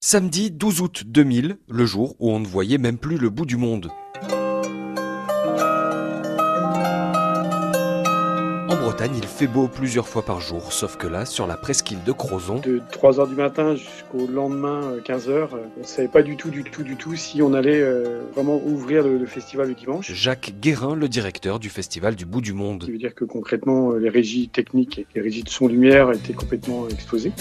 Samedi 12 août 2000, le jour où on ne voyait même plus le bout du monde. Bretagne, il fait beau plusieurs fois par jour, sauf que là, sur la presqu'île de Crozon, De 3h du matin jusqu'au lendemain 15h, on ne savait pas du tout, du tout, du tout si on allait euh, vraiment ouvrir le, le festival le dimanche. Jacques Guérin, le directeur du festival du bout du Ce monde. qui veut dire que concrètement, euh, les régies techniques et les régies de son-lumière étaient complètement explosées.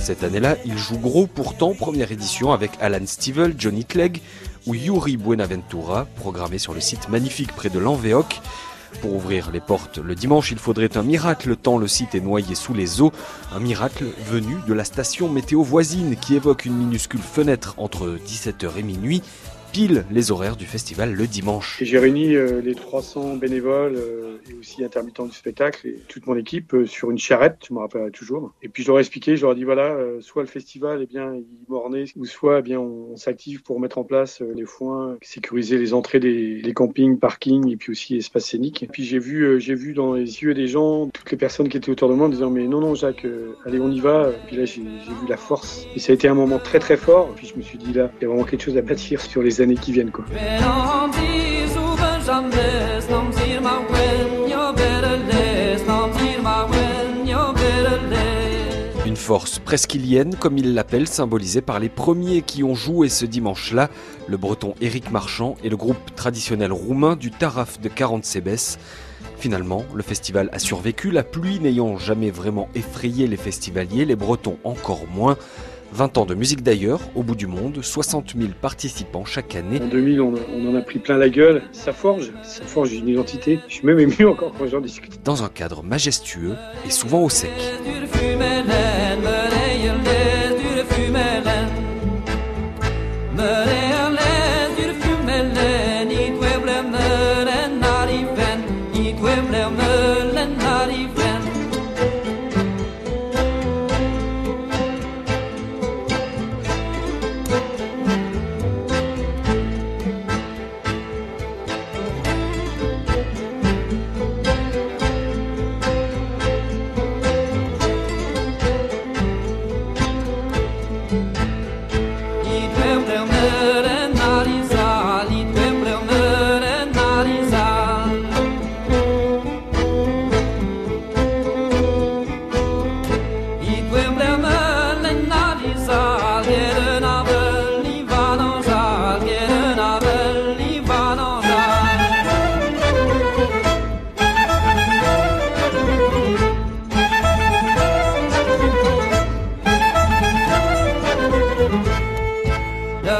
Cette année-là, il joue gros pourtant, première édition avec Alan Stivell, Johnny Clegg ou Yuri Buenaventura, programmé sur le site magnifique près de l'Anvéoc. Pour ouvrir les portes le dimanche, il faudrait un miracle tant le site est noyé sous les eaux. Un miracle venu de la station météo voisine qui évoque une minuscule fenêtre entre 17h et minuit, pile les horaires du festival le dimanche. J'ai réuni euh, les 300 bénévoles euh, et aussi intermittents du spectacle et toute mon équipe euh, sur une charrette, je me rappellerai toujours. Et puis je leur ai expliqué, je leur ai dit voilà, soit le festival, eh bien, il mornait, ou soit eh bien, on, s'active pour mettre en place les foins, sécuriser les entrées des, campings, parkings et puis aussi espaces scéniques. Et puis j'ai vu, j'ai vu dans les yeux des gens, toutes les personnes qui étaient autour de moi en disant mais non, non, Jacques, allez, on y va. Et puis là, j'ai vu la force. Et ça a été un moment très très fort. Et puis je me suis dit là, il y a vraiment quelque chose à bâtir sur les années qui viennent. Quoi. Une force presqu'ilienne, comme il l'appelle, symbolisée par les premiers qui ont joué ce dimanche-là, le breton Éric Marchand et le groupe traditionnel roumain du Taraf de 40 Cébès. Finalement, le festival a survécu, la pluie n'ayant jamais vraiment effrayé les festivaliers, les bretons encore moins. 20 ans de musique d'ailleurs, au bout du monde, 60 000 participants chaque année. En 2000, on, on en a pris plein la gueule. Ça forge, ça forge une identité. Je suis même ému encore quand j'en discute. dans un cadre majestueux et souvent au sec.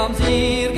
comes here.